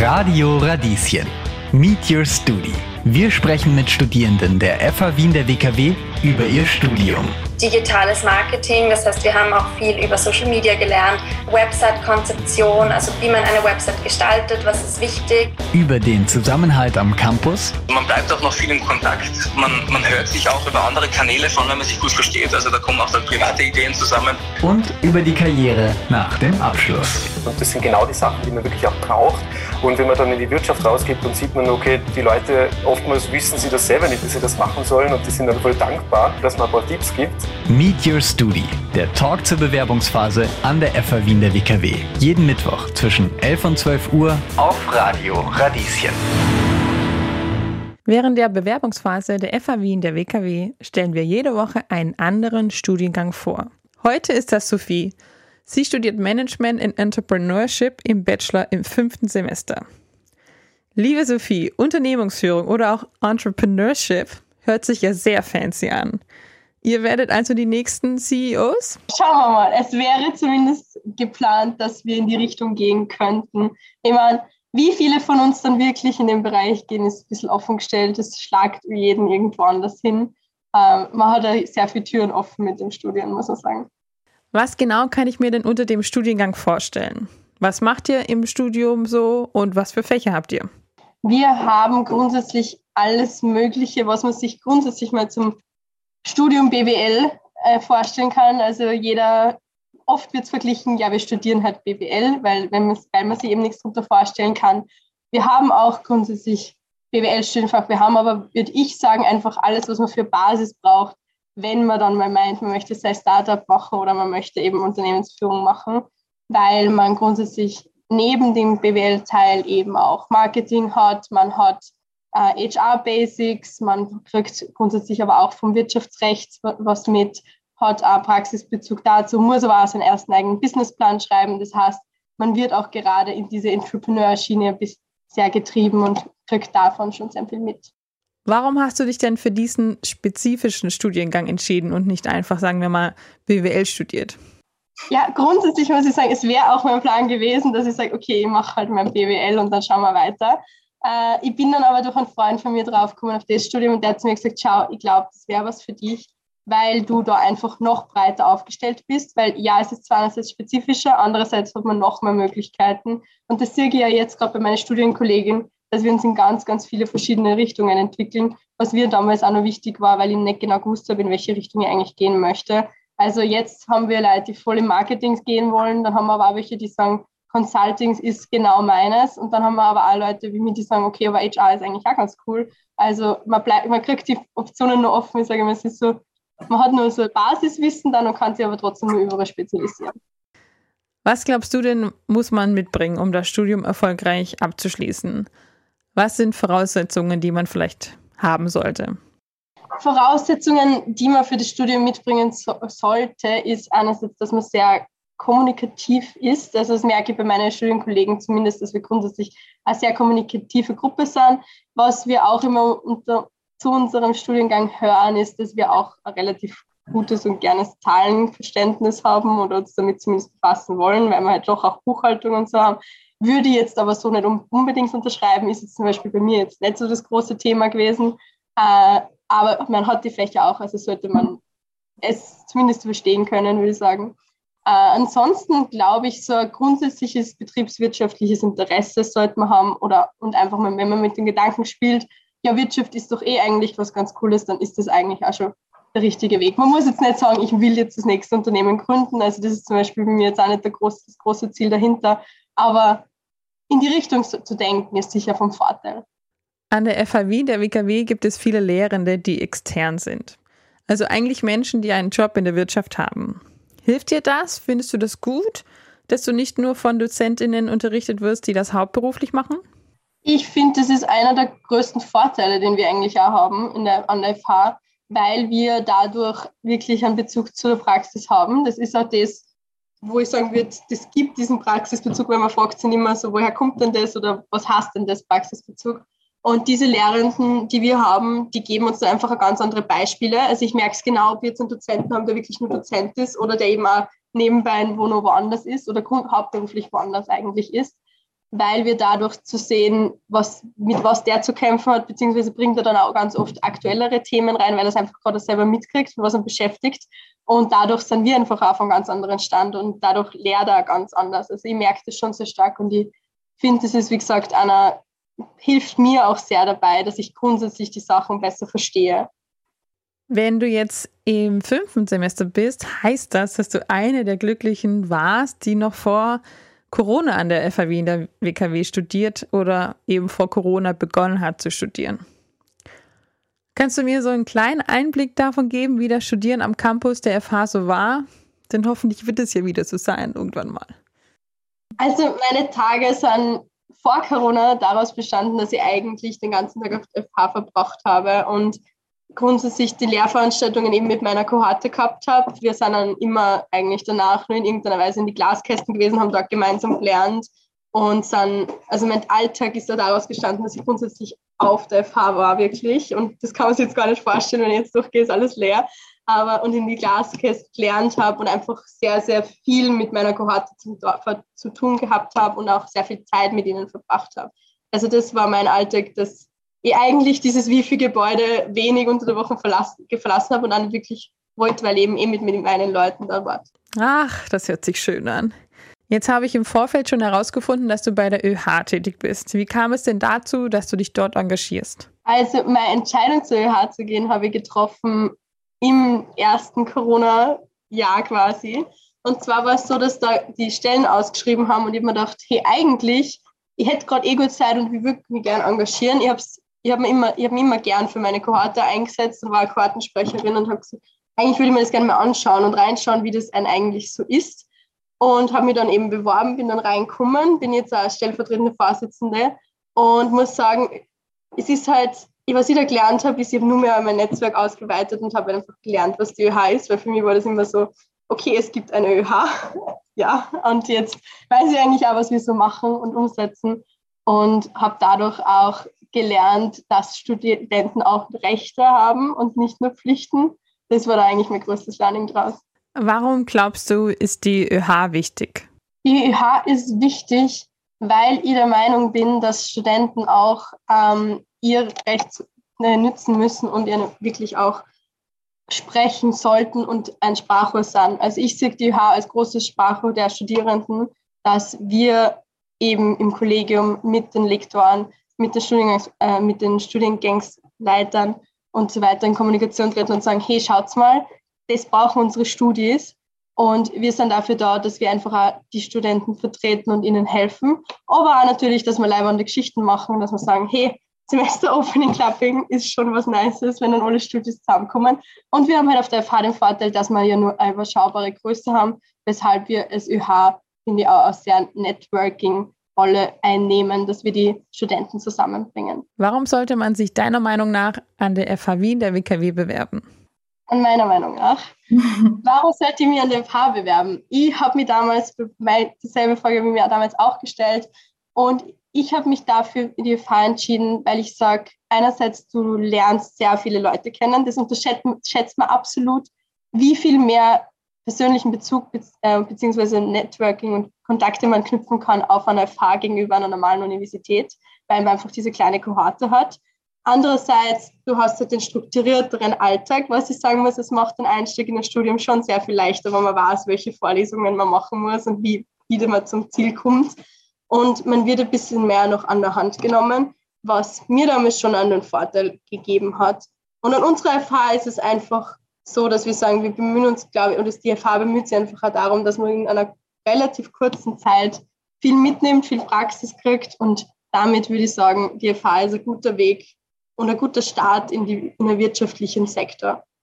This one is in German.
Radio Radieschen. Meet Your Studi. Wir sprechen mit Studierenden der FA Wien der WKW über ihr Studium. Digitales Marketing, das heißt, wir haben auch viel über Social Media gelernt, Website-Konzeption, also wie man eine Website gestaltet, was ist wichtig. Über den Zusammenhalt am Campus. Man bleibt auch noch viel in Kontakt. Man, man hört sich auch über andere Kanäle von, wenn man sich gut versteht. Also da kommen auch dann private Ideen zusammen. Und über die Karriere nach dem Abschluss. Und das sind genau die Sachen, die man wirklich auch braucht. Und wenn man dann in die Wirtschaft rausgeht, dann sieht man, okay, die Leute, oftmals wissen sie das selber nicht, dass sie das machen sollen und die sind dann voll dankbar, dass man ein paar Tipps gibt. Meet Your Studi, der Talk zur Bewerbungsphase an der FA Wien der WKW. Jeden Mittwoch zwischen 11 und 12 Uhr auf Radio Radieschen. Während der Bewerbungsphase der FA Wien der WKW stellen wir jede Woche einen anderen Studiengang vor. Heute ist das Sophie. Sie studiert Management in Entrepreneurship im Bachelor im fünften Semester. Liebe Sophie, Unternehmensführung oder auch Entrepreneurship hört sich ja sehr fancy an. Ihr werdet also die nächsten CEOs? Schauen wir mal. Es wäre zumindest geplant, dass wir in die Richtung gehen könnten. Ich meine, wie viele von uns dann wirklich in den Bereich gehen, ist ein bisschen offen gestellt. Es schlagt jeden irgendwo anders hin. Ähm, man hat da sehr viele Türen offen mit dem Studium, muss man sagen. Was genau kann ich mir denn unter dem Studiengang vorstellen? Was macht ihr im Studium so und was für Fächer habt ihr? Wir haben grundsätzlich alles Mögliche, was man sich grundsätzlich mal zum Studium BWL äh, vorstellen kann. Also jeder, oft wird es verglichen, ja, wir studieren halt BWL, weil, wenn weil man sich eben nichts darunter vorstellen kann. Wir haben auch grundsätzlich BWL-Studienfach. Wir haben aber, würde ich sagen, einfach alles, was man für Basis braucht, wenn man dann mal meint, man möchte sein Startup machen oder man möchte eben Unternehmensführung machen, weil man grundsätzlich neben dem BWL-Teil eben auch Marketing hat, man hat äh, HR-Basics, man kriegt grundsätzlich aber auch vom Wirtschaftsrecht was mit, hat auch Praxisbezug dazu, muss aber auch seinen ersten eigenen Businessplan schreiben. Das heißt, man wird auch gerade in diese Entrepreneur-Schiene sehr getrieben und kriegt davon schon sehr viel mit. Warum hast du dich denn für diesen spezifischen Studiengang entschieden und nicht einfach, sagen wir mal, BWL studiert? Ja, grundsätzlich muss ich sagen, es wäre auch mein Plan gewesen, dass ich sage, okay, ich mache halt mein BWL und dann schauen wir weiter. Äh, ich bin dann aber durch einen Freund von mir draufgekommen auf das Studium und der hat zu mir gesagt, schau, ich glaube, das wäre was für dich, weil du da einfach noch breiter aufgestellt bist, weil ja, es ist zwar einerseits spezifischer, andererseits hat man noch mehr Möglichkeiten und das sehe ich ja jetzt gerade bei meinen Studienkollegen, dass wir uns in ganz, ganz viele verschiedene Richtungen entwickeln, was mir damals auch noch wichtig war, weil ich nicht genau gewusst habe, in welche Richtung ich eigentlich gehen möchte. Also jetzt haben wir Leute, die voll im Marketing gehen wollen, dann haben wir aber auch welche, die sagen, Consulting ist genau meines und dann haben wir aber auch Leute wie mir, die sagen, okay, aber HR ist eigentlich auch ganz cool. Also man, bleibt, man kriegt die Optionen nur offen. Ich sage immer, es ist so, man hat nur so Basiswissen dann und kann sich aber trotzdem nur überall spezialisieren. Was glaubst du denn, muss man mitbringen, um das Studium erfolgreich abzuschließen? Was sind Voraussetzungen, die man vielleicht haben sollte? Voraussetzungen, die man für das Studium mitbringen so sollte, ist einerseits, dass man sehr kommunikativ ist. Also das merke ich bei meinen Studienkollegen zumindest, dass wir grundsätzlich eine sehr kommunikative Gruppe sind. Was wir auch immer unter, zu unserem Studiengang hören, ist, dass wir auch ein relativ gutes und gernes Zahlenverständnis haben oder uns damit zumindest befassen wollen, weil wir halt doch auch Buchhaltung und so haben. Würde jetzt aber so nicht unbedingt unterschreiben, ist jetzt zum Beispiel bei mir jetzt nicht so das große Thema gewesen. Äh, aber man hat die Fächer auch, also sollte man es zumindest verstehen können, würde ich sagen. Äh, ansonsten glaube ich, so ein grundsätzliches betriebswirtschaftliches Interesse sollte man haben oder und einfach mal, wenn man mit den Gedanken spielt, ja, Wirtschaft ist doch eh eigentlich was ganz Cooles, dann ist das eigentlich auch schon der richtige Weg. Man muss jetzt nicht sagen, ich will jetzt das nächste Unternehmen gründen. Also das ist zum Beispiel bei mir jetzt auch nicht der große, das große Ziel dahinter. Aber in die Richtung zu denken, ist sicher vom Vorteil. An der FAW, der WKW, gibt es viele Lehrende, die extern sind. Also eigentlich Menschen, die einen Job in der Wirtschaft haben. Hilft dir das? Findest du das gut, dass du nicht nur von Dozentinnen unterrichtet wirst, die das hauptberuflich machen? Ich finde, das ist einer der größten Vorteile, den wir eigentlich auch haben in der, an der FH, weil wir dadurch wirklich einen Bezug zur Praxis haben. Das ist auch das, wo ich sagen würde, das gibt diesen Praxisbezug, weil man fragt sich immer so, woher kommt denn das oder was heißt denn das Praxisbezug? Und diese Lehrenden, die wir haben, die geben uns da einfach ganz andere Beispiele. Also ich merke es genau, ob wir jetzt einen Dozenten haben, der wirklich nur Dozent ist oder der eben auch nebenbei wo noch woanders ist oder hauptberuflich woanders eigentlich ist. Weil wir dadurch zu sehen, was, mit was der zu kämpfen hat, beziehungsweise bringt er dann auch ganz oft aktuellere Themen rein, weil er es einfach gerade selber mitkriegt, was ihn beschäftigt. Und dadurch sind wir einfach auf einem ganz anderen Stand und dadurch lehrt er ganz anders. Also ich merke das schon sehr stark und ich finde, das ist, wie gesagt, einer, hilft mir auch sehr dabei, dass ich grundsätzlich die Sachen besser verstehe. Wenn du jetzt im fünften Semester bist, heißt das, dass du eine der Glücklichen warst, die noch vor Corona an der FAW in der WKW studiert oder eben vor Corona begonnen hat zu studieren. Kannst du mir so einen kleinen Einblick davon geben, wie das Studieren am Campus der FH so war? Denn hoffentlich wird es ja wieder so sein, irgendwann mal. Also meine Tage sind vor Corona daraus bestanden, dass ich eigentlich den ganzen Tag auf der FH verbracht habe und grundsätzlich die Lehrveranstaltungen eben mit meiner Kohorte gehabt habe. Wir sind dann immer eigentlich danach nur in irgendeiner Weise in die Glaskästen gewesen, haben dort gemeinsam gelernt und dann, also mein Alltag ist da daraus gestanden, dass ich grundsätzlich auf der FH war wirklich und das kann man sich jetzt gar nicht vorstellen, wenn ich jetzt durchgehe, ist alles leer. Aber und in die Glaskäste gelernt habe und einfach sehr, sehr viel mit meiner Kohorte zu, zu tun gehabt habe und auch sehr viel Zeit mit ihnen verbracht habe. Also das war mein Alltag, das ich eigentlich dieses Wifi-Gebäude wenig unter der Woche verlassen, verlassen habe und dann wirklich wollte, weil eben eh mit, mit meinen Leuten da war. Ach, das hört sich schön an. Jetzt habe ich im Vorfeld schon herausgefunden, dass du bei der ÖH tätig bist. Wie kam es denn dazu, dass du dich dort engagierst? Also meine Entscheidung zur ÖH zu gehen, habe ich getroffen im ersten Corona-Jahr quasi. Und zwar war es so, dass da die Stellen ausgeschrieben haben und ich mir gedacht, hey, eigentlich, ich hätte gerade eh gut Zeit und ich würde mich gerne engagieren. Ich habe es ich habe mich, immer, hab immer gern für meine Kohorte eingesetzt und war Kohortensprecherin und habe gesagt, eigentlich würde ich mir das gerne mal anschauen und reinschauen, wie das eigentlich so ist. Und habe mich dann eben beworben, bin dann reingekommen, bin jetzt als stellvertretende Vorsitzende und muss sagen, es ist halt, was ich da gelernt habe, ist, ich habe nur mehr mein Netzwerk ausgeweitet und habe einfach gelernt, was die ÖH ist, weil für mich war das immer so, okay, es gibt eine ÖH, ja, und jetzt weiß ich eigentlich auch, was wir so machen und umsetzen und habe dadurch auch gelernt, dass Studenten auch Rechte haben und nicht nur Pflichten. Das war da eigentlich mein größtes Learning draus. Warum glaubst du, ist die ÖH wichtig? Die ÖH ist wichtig, weil ich der Meinung bin, dass Studenten auch ähm, ihr Recht äh, nützen müssen und ihr wirklich auch sprechen sollten und ein Sprachrohr sind. Also ich sehe die ÖH als großes Sprachrohr der Studierenden, dass wir eben im Kollegium mit den Lektoren mit, der Studiengangs, äh, mit den Studiengangsleitern und so weiter in Kommunikation treten und sagen, hey, schaut's mal, das brauchen unsere Studis und wir sind dafür da, dass wir einfach die Studenten vertreten und ihnen helfen. Aber auch natürlich, dass wir leibende Geschichten machen, dass wir sagen, hey, Semester Opening Clubbing ist schon was Nices, wenn dann alle Studis zusammenkommen. Und wir haben halt auf der FH den Vorteil, dass wir ja nur eine überschaubare Größe haben, weshalb wir als ÖH, finde ich, auch sehr Networking Rolle einnehmen, dass wir die Studenten zusammenbringen. Warum sollte man sich deiner Meinung nach an der FH Wien der WKW bewerben? An meiner Meinung nach. Warum sollte ich mich an der FH bewerben? Ich habe mir damals dieselbe Frage wie mir damals auch gestellt und ich habe mich dafür in die FH entschieden, weil ich sage, einerseits du lernst sehr viele Leute kennen, das unterschätzt man absolut, wie viel mehr persönlichen Bezug äh, bzw. Networking und Kontakte man knüpfen kann auf einer FH gegenüber einer normalen Universität, weil man einfach diese kleine Kohorte hat. Andererseits, du hast halt den strukturierteren Alltag, was ich sagen muss, es macht den Einstieg in das Studium schon sehr viel leichter, wenn man weiß, welche Vorlesungen man machen muss und wie wieder man zum Ziel kommt. Und man wird ein bisschen mehr noch an der Hand genommen, was mir damals schon einen Vorteil gegeben hat. Und an unserer FH ist es einfach so, dass wir sagen, wir bemühen uns, glaube ich, und das DFH bemüht sich einfach auch darum, dass man in einer relativ kurzen Zeit viel mitnimmt, viel Praxis kriegt und damit würde ich sagen, DFH ist ein guter Weg und ein guter Start in, die, in den wirtschaftlichen Sektor.